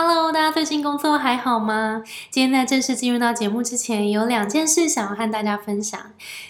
Hello，大家最近工作还好吗？今天在正式进入到节目之前，有两件事想要和大家分享。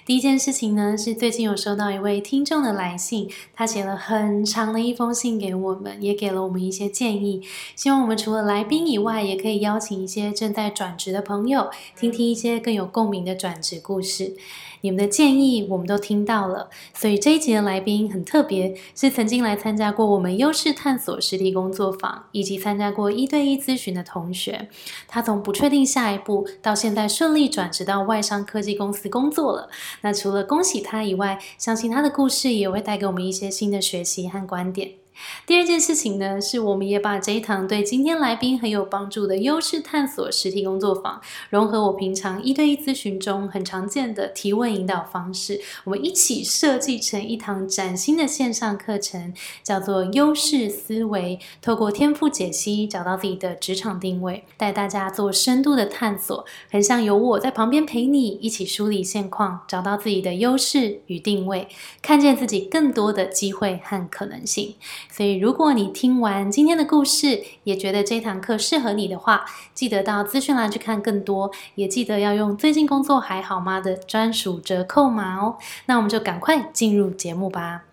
第一件事情呢，是最近有收到一位听众的来信，他写了很长的一封信给我们，也给了我们一些建议。希望我们除了来宾以外，也可以邀请一些正在转职的朋友，听听一些更有共鸣的转职故事。你们的建议我们都听到了，所以这一集的来宾很特别，是曾经来参加过我们优势探索实体工作坊，以及参加过一对一咨询的同学。他从不确定下一步，到现在顺利转职到外商科技公司工作了。那除了恭喜他以外，相信他的故事也会带给我们一些新的学习和观点。第二件事情呢，是我们也把这一堂对今天来宾很有帮助的优势探索实体工作坊，融合我平常一对一咨询中很常见的提问引导方式，我们一起设计成一堂崭新的线上课程，叫做优势思维，透过天赋解析找到自己的职场定位，带大家做深度的探索，很像有我在旁边陪你一起梳理现况，找到自己的优势与定位，看见自己更多的机会和可能性。所以，如果你听完今天的故事，也觉得这堂课适合你的话，记得到资讯栏去看更多，也记得要用“最近工作还好吗”的专属折扣码哦。那我们就赶快进入节目吧。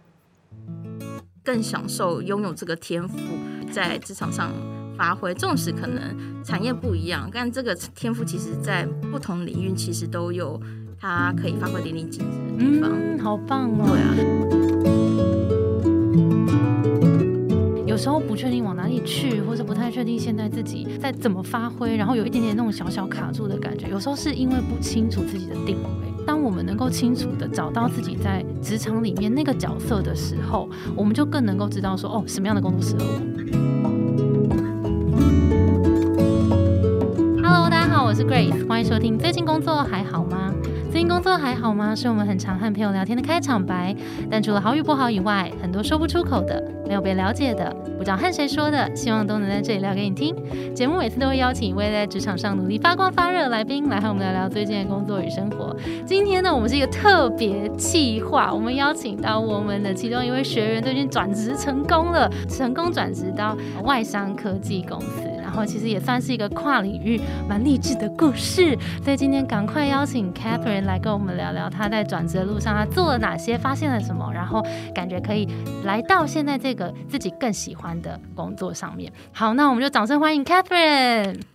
更享受拥有这个天赋，在职场上发挥，纵使可能产业不一样，但这个天赋其实在不同领域其实都有它可以发挥淋漓尽致的地方。嗯，好棒哦！对啊。时候不确定往哪里去，或者不太确定现在自己在怎么发挥，然后有一点点那种小小卡住的感觉。有时候是因为不清楚自己的定位。当我们能够清楚的找到自己在职场里面那个角色的时候，我们就更能够知道说，哦，什么样的工作适合我。Hello，大家好，我是 Grace，欢迎收听。最近工作还好吗？近工作还好吗？是我们很常和朋友聊天的开场白。但除了好与不好以外，很多说不出口的、没有被了解的、不知道和谁说的，希望都能在这里聊给你听。节目每次都会邀请一位在职场上努力发光发热的来宾，来和我们聊聊最近的工作与生活。今天呢，我们是一个特别企划，我们邀请到我们的其中一位学员，最近转职成功了，成功转职到外商科技公司。然后其实也算是一个跨领域蛮励志的故事，所以今天赶快邀请 Catherine 来跟我们聊聊她在转职的路上，她做了哪些，发现了什么，然后感觉可以来到现在这个自己更喜欢的工作上面。好，那我们就掌声欢迎 Catherine。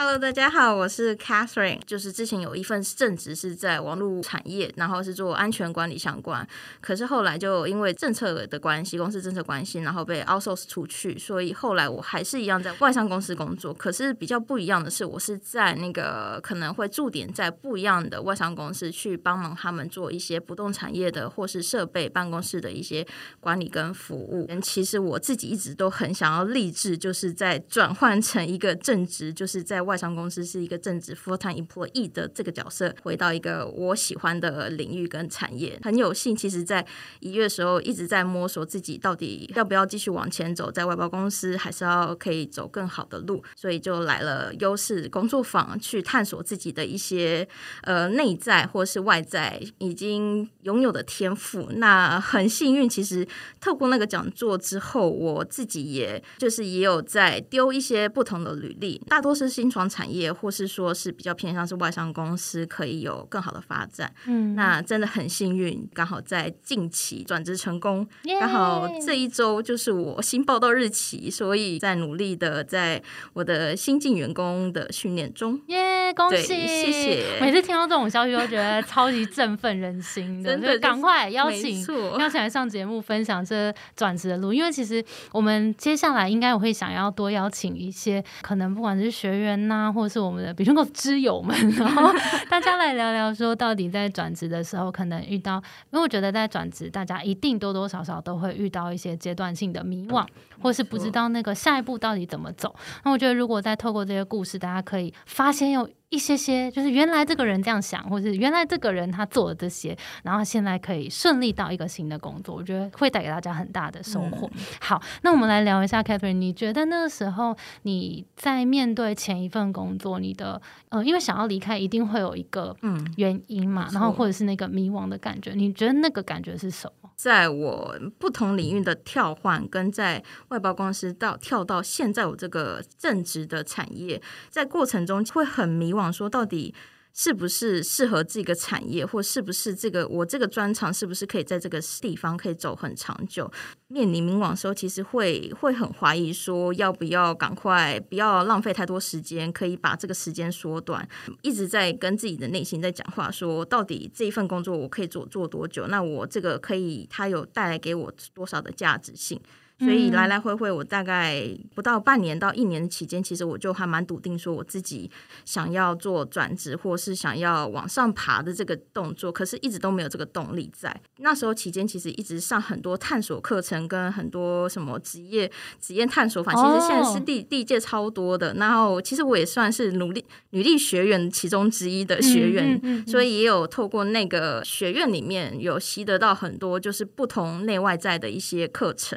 Hello，大家好，我是 Catherine。就是之前有一份正职是在网络产业，然后是做安全管理相关。可是后来就因为政策的关系，公司政策关系，然后被 outsource 出去，所以后来我还是一样在外商公司工作。可是比较不一样的是，我是在那个可能会驻点在不一样的外商公司去帮忙他们做一些不动产业的或是设备办公室的一些管理跟服务。其实我自己一直都很想要立志，就是在转换成一个正职，就是在外商公司是一个正职 full time employee 的这个角色，回到一个我喜欢的领域跟产业，很有幸。其实，在一月的时候一直在摸索自己到底要不要继续往前走，在外包公司，还是要可以走更好的路，所以就来了优势工作坊，去探索自己的一些呃内在或是外在已经拥有的天赋。那很幸运，其实透过那个讲座之后，我自己也就是也有在丢一些不同的履历，大多是新创产业，或是说是比较偏向是外商公司，可以有更好的发展。嗯，那真的很幸运，刚好在近期转职成功，刚好这一周就是我新报道日期，所以在努力的在我的新进员工的训练中。耶，恭喜，谢谢！每次听到这种消息，都觉得超级振奋人心的，就赶快邀请邀请来上节目分享这转职的路。因为其实我们接下来应该我会想要多邀请一些，可能不管是学员呐，或者是我们的比如说知友们，然后大家来聊聊说，到底在转职的时候可能遇到，因为我觉得在转职，大家一定多多少少都会遇到一些阶段性的迷惘，或是不知道那个下一步到底怎么走。那我觉得，如果再透过这些故事，大家可以发现有。一些些，就是原来这个人这样想，或者是原来这个人他做了这些，然后现在可以顺利到一个新的工作，我觉得会带给大家很大的收获。好，那我们来聊一下，Catherine，你觉得那个时候你在面对前一份工作，你的呃，因为想要离开，一定会有一个嗯原因嘛，然后或者是那个迷惘的感觉，你觉得那个感觉是什么？在我不同领域的跳换，跟在外包公司到跳到现在我这个正职的产业，在过程中会很迷惘，说到底。是不是适合这个产业，或是不是这个我这个专长是不是可以在这个地方可以走很长久？面临迷惘的时候，其实会会很怀疑，说要不要赶快，不要浪费太多时间，可以把这个时间缩短。一直在跟自己的内心在讲话，说到底这一份工作我可以做做多久？那我这个可以，它有带来给我多少的价值性？所以来来回回，我大概不到半年到一年的期间，其实我就还蛮笃定说，我自己想要做转职，或是想要往上爬的这个动作，可是一直都没有这个动力在。那时候期间，其实一直上很多探索课程，跟很多什么职业职业探索法，其实现在是第第一届超多的。然后，其实我也算是努力女力学员其中之一的学员，所以也有透过那个学院里面有习得到很多，就是不同内外在的一些课程。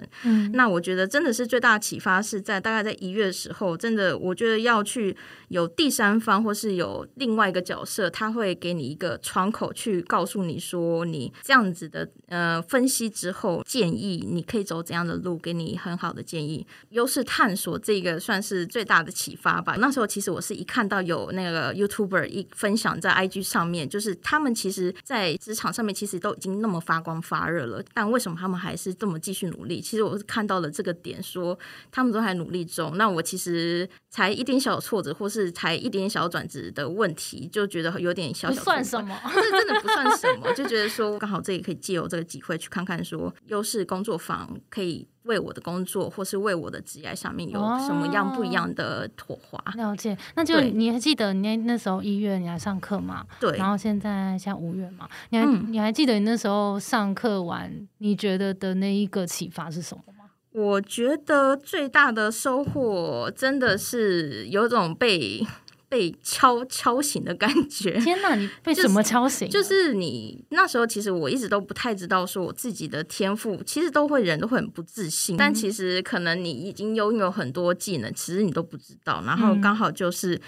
那我觉得真的是最大的启发是在大概在一月的时候，真的我觉得要去有第三方或是有另外一个角色，他会给你一个窗口去告诉你说，你这样子的呃分析之后建议你可以走怎样的路，给你很好的建议。优势探索这个算是最大的启发吧。那时候其实我是一看到有那个 YouTuber 一分享在 IG 上面，就是他们其实在职场上面其实都已经那么发光发热了，但为什么他们还是这么继续努力？其实我是看。看到了这个点，说他们都还努力中。那我其实才一点小挫折，或是才一点小转职的问题，就觉得有点小小算什么？这真的不算 什么，就觉得说刚好这里可以借由这个机会去看看，说优势工作坊可以为我的工作，或是为我的职业上面有什么样不一样的火花。了解，那就你还记得你那时候一月你来上课吗？对，然后现在像五月嘛，你还你还记得你那时候上课完，你觉得的那一个启发是什么？我觉得最大的收获真的是有种被被敲敲醒的感觉。天哪，你 被什么敲醒？就是你那时候，其实我一直都不太知道，说我自己的天赋，其实都会人都会很不自信。但其实可能你已经拥有很多技能，其实你都不知道。然后刚好就是。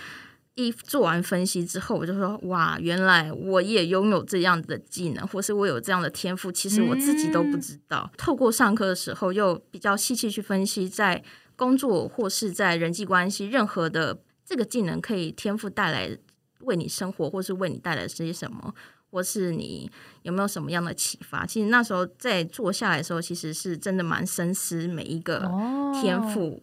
一做完分析之后，我就说哇，原来我也拥有这样的技能，或是我有这样的天赋，其实我自己都不知道。透过上课的时候，又比较细细去分析，在工作或是在人际关系，任何的这个技能可以天赋带来为你生活，或是为你带来些什么，或是你有没有什么样的启发？其实那时候在做下来的时候，其实是真的蛮深思每一个天赋。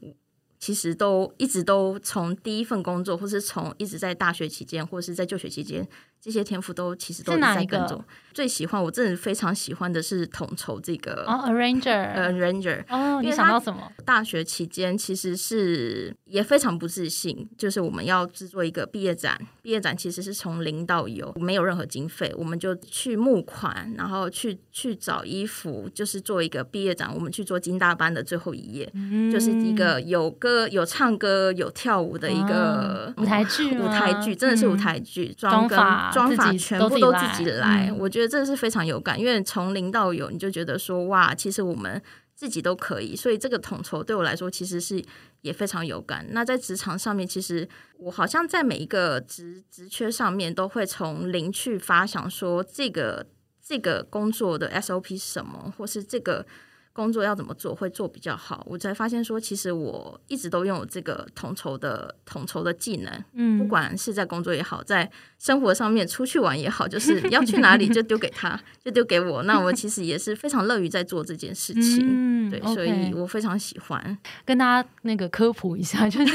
其实都一直都从第一份工作，或是从一直在大学期间，或是在就学期间。这些天赋都其实都在跟踪。最喜欢我真的非常喜欢的是统筹这个哦，arranger，arranger。哦，你想到什么？大学期间其实是也非常不自信，就是我们要制作一个毕业展，毕业展其实是从零到有，没有任何经费，我们就去募款，然后去去找衣服，就是做一个毕业展。我们去做金大班的最后一页，就是一个有歌、有唱歌、有跳舞的一个舞台剧，舞台剧真的是舞台剧，妆法。妆法全部都自己来，我觉得这是非常有感，因为从零到有，你就觉得说哇，其实我们自己都可以，所以这个统筹对我来说其实是也非常有感。那在职场上面，其实我好像在每一个职职缺上面都会从零去发想，说这个这个工作的 SOP 是什么，或是这个。工作要怎么做会做比较好？我才发现说，其实我一直都拥有这个统筹的统筹的技能。嗯，不管是在工作也好，在生活上面出去玩也好，就是要去哪里就丢给他，就丢给我。那我其实也是非常乐于在做这件事情。嗯，对，所以我非常喜欢跟大家那个科普一下，就是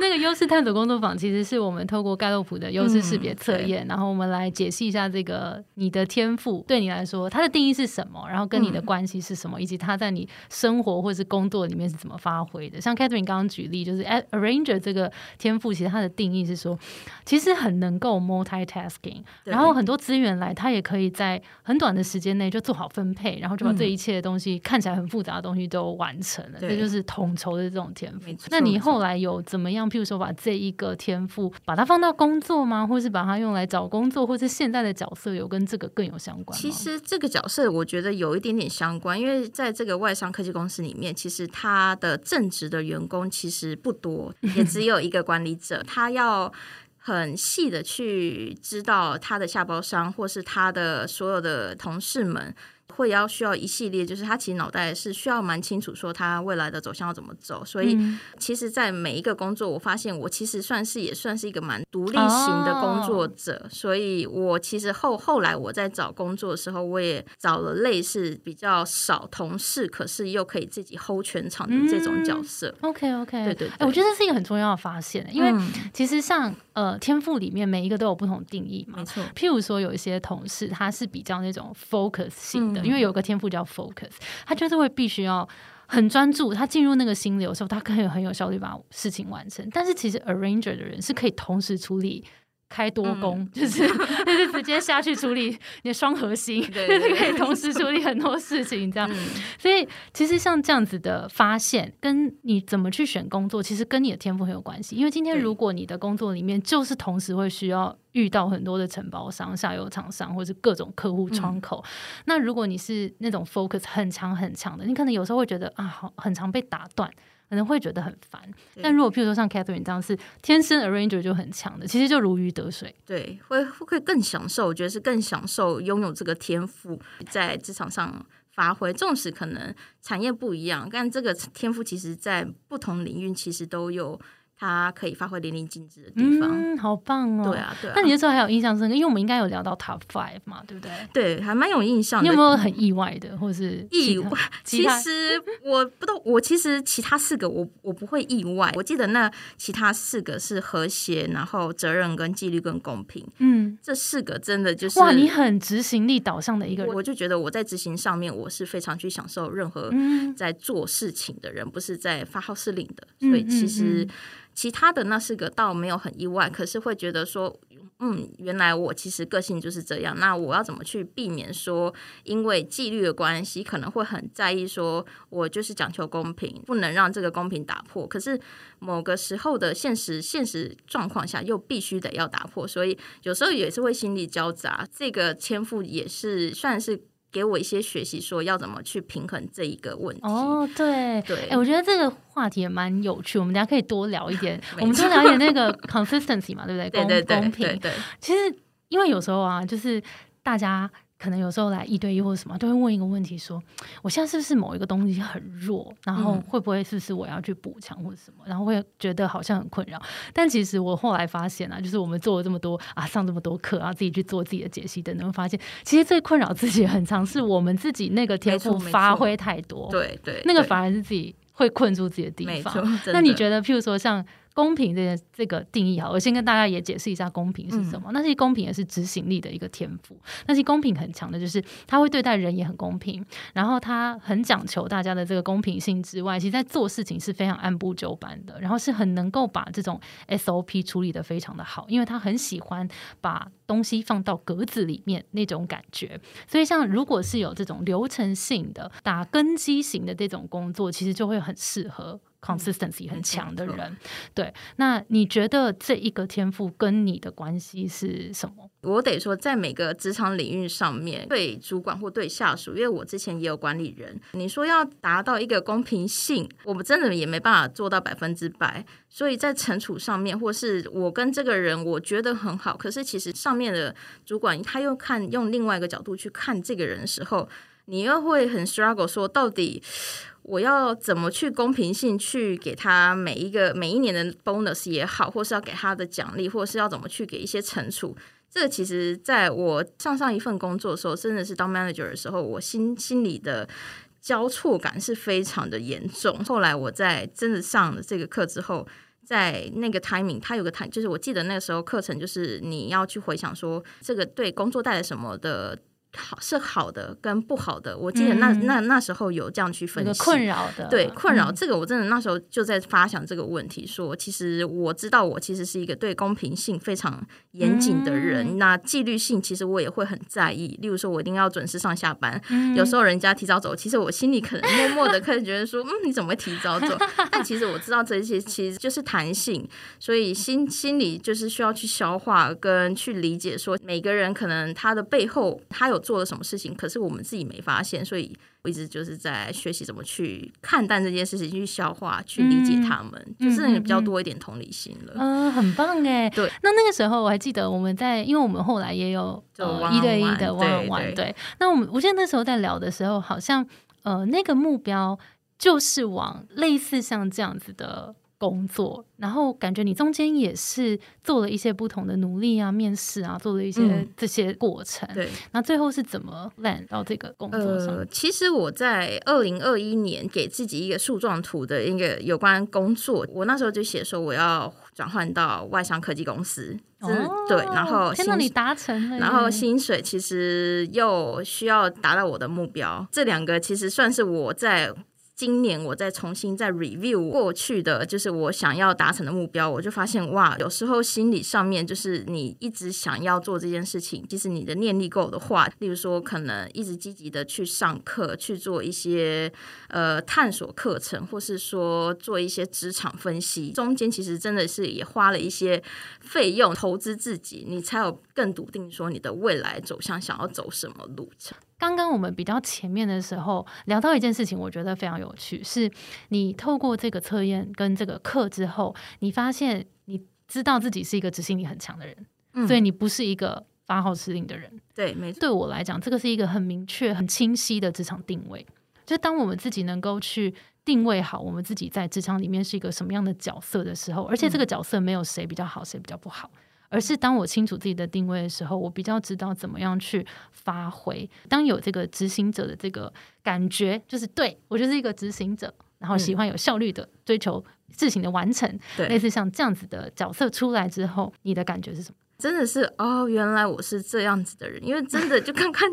那个优势探索工作坊，其实是我们透过盖洛普的优势识别测验，然后我们来解析一下这个你的天赋对你来说它的定义是什么，然后跟你的关系是什么，以及它。在你生活或是工作里面是怎么发挥的？像 Catherine 刚刚举例，就是 arranger 这个天赋，其实它的定义是说，其实很能够 multitasking，然后很多资源来，他也可以在很短的时间内就做好分配，然后就把这一切的东西看起来很复杂的东西都完成了。这就是统筹的这种天赋。那你后来有怎么样？譬如说，把这一个天赋把它放到工作吗？或是把它用来找工作，或是现在的角色有跟这个更有相关？其实这个角色我觉得有一点点相关，因为在这个外商科技公司里面，其实他的正职的员工其实不多，也只有一个管理者。他要很细的去知道他的下包商，或是他的所有的同事们会要需要一系列，就是他其实脑袋是需要蛮清楚说他未来的走向要怎么走。所以其实，在每一个工作，我发现我其实算是也算是一个蛮独立型的工作者。所以我其实后后来我在找工作的时候，我也找了类似比较少同事，可是又可以自己 hold 全场的这种角色。OK OK，对对，哎，我觉得这是一个很重要的发现，因为其实像呃天赋里面每一个都有不同定义嘛。没错，譬如说有一些同事他是比较那种 focus 型的，因为有个天赋叫 focus，他就是会必须要很专注，他进入那个心流的时候，他可以很有效率把事情完成。但是其实 arranger 的人是可以同时处理。开多工 就是就是直接下去处理你的双核心，就是可以同时处理很多事情这样。所以其实像这样子的发现，跟你怎么去选工作，其实跟你的天赋很有关系。因为今天如果你的工作里面就是同时会需要遇到很多的承包商、下游厂商或者是各种客户窗口，那如果你是那种 focus 很强很强的，你可能有时候会觉得啊，好很常被打断。可能会觉得很烦，但如果譬如说像 Catherine 这样是天生 arranger 就很强的，其实就如鱼得水。对，会会更享受，我觉得是更享受拥有这个天赋在职场上发挥。纵使可能产业不一样，但这个天赋其实在不同领域其实都有。他可以发挥淋漓尽致的地方，嗯，好棒哦！对啊，对啊。那你那时候还有印象深刻，因为我们应该有聊到 Top Five 嘛，对不对？对，还蛮有印象。你有没有很意外的，或是意外？其实我不都，我其实其他四个我我不会意外。我记得那其他四个是和谐，然后责任跟纪律跟公平。嗯，这四个真的就是哇，你很执行力导向的一个人。我就觉得我在执行上面，我是非常去享受任何在做事情的人，不是在发号施令的。所以其实。其他的那四个倒没有很意外，可是会觉得说，嗯，原来我其实个性就是这样。那我要怎么去避免说，因为纪律的关系，可能会很在意说，我就是讲求公平，不能让这个公平打破。可是某个时候的现实现实状况下，又必须得要打破，所以有时候也是会心力交杂。这个天赋也是算是。给我一些学习，说要怎么去平衡这一个问题。哦，对对，哎，我觉得这个话题也蛮有趣，我们大家可以多聊一点，我们多聊一点那个 consistency 嘛，对不对？公公平。对，其实因为有时候啊，就是大家。可能有时候来一对一或者什么，都会问一个问题：说我现在是不是某一个东西很弱？然后会不会是不是我要去补强或者什么？然后会觉得好像很困扰。但其实我后来发现啊，就是我们做了这么多啊，上这么多课啊，自己去做自己的解析等等，发现其实最困扰自己很长，是我们自己那个天赋发挥太多。对对，那个反而是自己会困住自己的地方。那你觉得，譬如说像？公平这件这个定义哈，我先跟大家也解释一下公平是什么。那些公平也是执行力的一个天赋。那些公平很强的，就是他会对待人也很公平，然后他很讲求大家的这个公平性之外，其实在做事情是非常按部就班的，然后是很能够把这种 SOP 处理的非常的好，因为他很喜欢把东西放到格子里面那种感觉。所以像如果是有这种流程性的打根基型的这种工作，其实就会很适合。Consistency 很强的人，对，那你觉得这一个天赋跟你的关系是什么？我得说，在每个职场领域上面，对主管或对下属，因为我之前也有管理人，你说要达到一个公平性，我们真的也没办法做到百分之百。所以在惩处上面，或是我跟这个人我觉得很好，可是其实上面的主管他又看用另外一个角度去看这个人的时候，你又会很 struggle，说到底。我要怎么去公平性去给他每一个每一年的 bonus 也好，或是要给他的奖励，或是要怎么去给一些惩处？这个其实在我上上一份工作的时候，真的是当 manager 的时候，我心心里的交错感是非常的严重。后来我在真的上了这个课之后，在那个 timing，他有个 time，就是我记得那个时候课程就是你要去回想说这个对工作带来什么的。好是好的跟不好的，我记得那那那时候有这样去分析困扰的，对困扰这个我真的那时候就在发想这个问题，说其实我知道我其实是一个对公平性非常严谨的人，那纪律性其实我也会很在意，例如说我一定要准时上下班，有时候人家提早走，其实我心里可能默默的可能觉得说，嗯你怎么会提早走？但其实我知道这些其实就是弹性，所以心心里就是需要去消化跟去理解，说每个人可能他的背后他有。做了什么事情，可是我们自己没发现，所以我一直就是在学习怎么去看淡这件事情，去消化、去理解他们，就是比较多一点同理心了。嗯，很棒哎。对，那那个时候我还记得我们在，因为我们后来也有一对一的玩玩，对。那我们我记得那时候在聊的时候，好像呃那个目标就是往类似像这样子的。工作，然后感觉你中间也是做了一些不同的努力啊，面试啊，做了一些这些过程。对，那最后是怎么 land 到这个工作上？其实我在二零二一年给自己一个树状图的一个有关工作，我那时候就写说我要转换到外商科技公司。哦，对，然后先让你达成了，然后薪水其实又需要达到我的目标，这两个其实算是我在。今年我再重新再 review 过去的，就是我想要达成的目标，我就发现哇，有时候心理上面就是你一直想要做这件事情，即使你的念力够的话，例如说可能一直积极的去上课，去做一些呃探索课程，或是说做一些职场分析，中间其实真的是也花了一些费用投资自己，你才有更笃定说你的未来走向想要走什么路程。刚刚我们比较前面的时候聊到一件事情，我觉得非常有趣，是你透过这个测验跟这个课之后，你发现你知道自己是一个执行力很强的人，所以你不是一个发号施令的人。对，没错。对我来讲，这个是一个很明确、很清晰的职场定位。就当我们自己能够去定位好我们自己在职场里面是一个什么样的角色的时候，而且这个角色没有谁比较好，谁比较不好。而是当我清楚自己的定位的时候，我比较知道怎么样去发挥。当有这个执行者的这个感觉，就是对我就是一个执行者，然后喜欢有效率的追求事情的完成，类似像这样子的角色出来之后，你的感觉是什么？真的是哦，原来我是这样子的人，因为真的就刚刚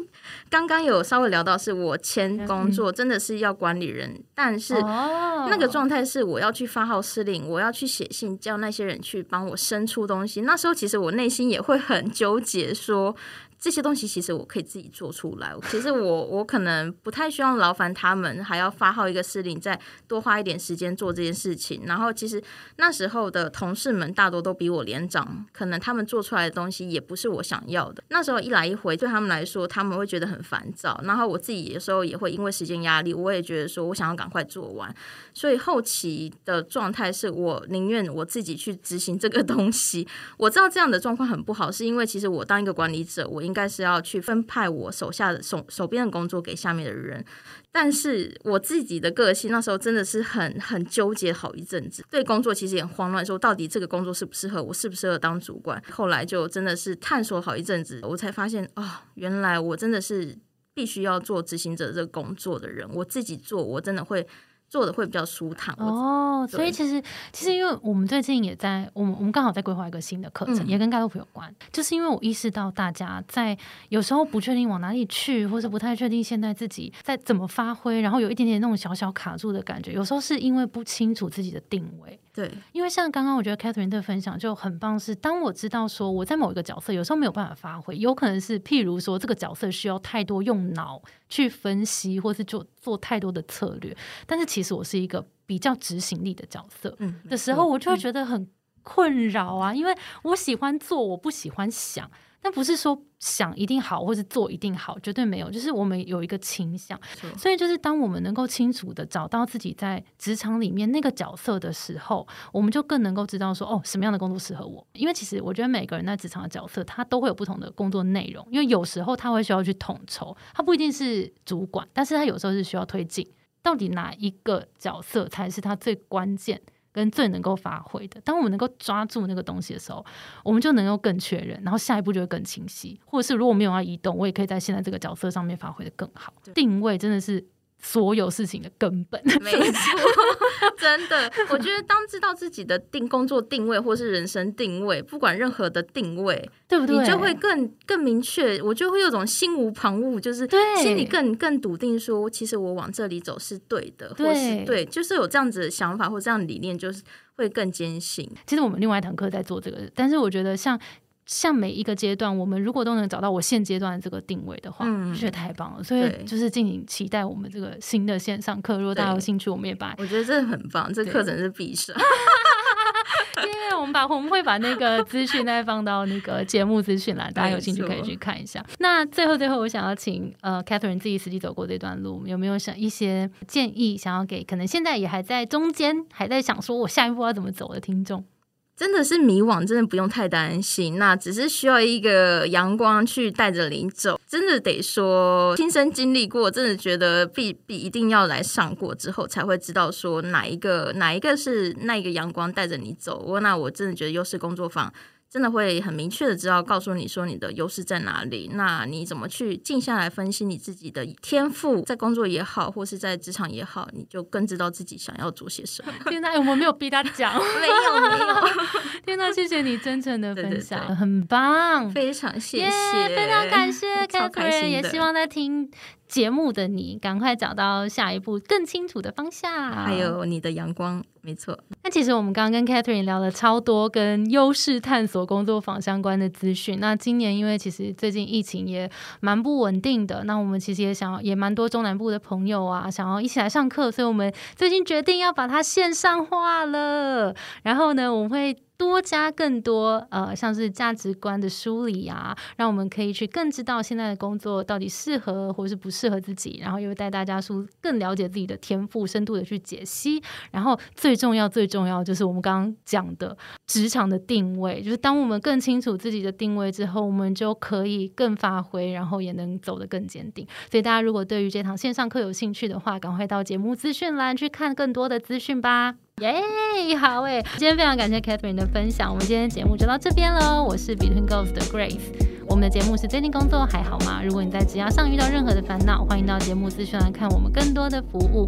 刚刚有稍微聊到，是我前工作真的是要管理人，但是那个状态是我要去发号施令，我要去写信叫那些人去帮我生出东西。那时候其实我内心也会很纠结，说。这些东西其实我可以自己做出来。其实我我可能不太需要劳烦他们，还要发号一个司令，再多花一点时间做这件事情。然后其实那时候的同事们大多都比我年长，可能他们做出来的东西也不是我想要的。那时候一来一回对他们来说，他们会觉得很烦躁。然后我自己有时候也会因为时间压力，我也觉得说我想要赶快做完。所以后期的状态是我宁愿我自己去执行这个东西。我知道这样的状况很不好，是因为其实我当一个管理者，我应应该是要去分派我手下的手手边的工作给下面的人，但是我自己的个性那时候真的是很很纠结好一阵子，对工作其实也慌乱，说到底这个工作适不适合我，适不适合当主管？后来就真的是探索好一阵子，我才发现哦，原来我真的是必须要做执行者这个工作的人，我自己做，我真的会。做的会比较舒坦哦，所以其实其实因为我们最近也在，我们我们刚好在规划一个新的课程，也跟盖洛普有关。就是因为我意识到大家在有时候不确定往哪里去，或者不太确定现在自己在怎么发挥，然后有一点点那种小小卡住的感觉，有时候是因为不清楚自己的定位。对，因为像刚刚我觉得 Catherine 的分享就很棒，是当我知道说我在某一个角色有时候没有办法发挥，有可能是譬如说这个角色需要太多用脑去分析，或是做做太多的策略，但是其实我是一个比较执行力的角色，嗯，的时候我就会觉得很困扰啊，因为我喜欢做，我不喜欢想。但不是说想一定好，或是做一定好，绝对没有。就是我们有一个倾向，所以就是当我们能够清楚的找到自己在职场里面那个角色的时候，我们就更能够知道说，哦，什么样的工作适合我。因为其实我觉得每个人在职场的角色，他都会有不同的工作内容。因为有时候他会需要去统筹，他不一定是主管，但是他有时候是需要推进。到底哪一个角色才是他最关键？跟最能够发挥的，当我们能够抓住那个东西的时候，我们就能够更确认，然后下一步就会更清晰。或者是如果没有要移动，我也可以在现在这个角色上面发挥的更好。定位真的是。所有事情的根本，没错，真的，我觉得当知道自己的定工作定位或是人生定位，不管任何的定位，对不对？你就会更更明确，我就会有种心无旁骛，就是心里更更笃定，说其实我往这里走是对的，或是对，就是有这样子的想法或这样的理念，就是会更坚信。其实我们另外一堂课在做这个，但是我觉得像。像每一个阶段，我们如果都能找到我现阶段的这个定位的话，觉得太棒了。所以就是敬请期待我们这个新的线上课。如果大家有兴趣，我们也把我觉得这很棒，这课程是必上。因为我我们把我们会把那个资讯再放到那个节目资讯栏，大家有兴趣可以去看一下。那最后最后，我想要请呃，Catherine 自己实际走过这段路，有没有想一些建议，想要给可能现在也还在中间，还在想说我下一步要怎么走的听众？真的是迷惘，真的不用太担心，那只是需要一个阳光去带着你走。真的得说，亲身经历过，真的觉得必必一定要来上过之后，才会知道说哪一个哪一个是那一个阳光带着你走。我那我真的觉得优势工作坊。真的会很明确的知道，告诉你说你的优势在哪里。那你怎么去静下来分析你自己的天赋，在工作也好，或是在职场也好，你就更知道自己想要做些什么。天哪，我们没有逼他讲，没 有没有。天哪，谢谢你真诚的分享，很棒，非常谢谢，非常感谢 Catherine，也希望在听。节目的你，赶快找到下一步更清楚的方向，还有你的阳光，没错。那其实我们刚刚跟 Catherine 聊了超多跟优势探索工作坊相关的资讯。那今年因为其实最近疫情也蛮不稳定的，那我们其实也想也蛮多中南部的朋友啊，想要一起来上课，所以我们最近决定要把它线上化了。然后呢，我们会。多加更多呃，像是价值观的梳理啊，让我们可以去更知道现在的工作到底适合或是不适合自己，然后又带大家说更了解自己的天赋，深度的去解析。然后最重要最重要就是我们刚刚讲的职场的定位，就是当我们更清楚自己的定位之后，我们就可以更发挥，然后也能走得更坚定。所以大家如果对于这堂线上课有兴趣的话，赶快到节目资讯栏去看更多的资讯吧。耶，好诶！今天非常感谢 Catherine 的分享，我们今天的节目就到这边喽。我是 Between Girls 的 Grace，我们的节目是最近工作还好吗？如果你在职涯上遇到任何的烦恼，欢迎到节目资讯来看我们更多的服务。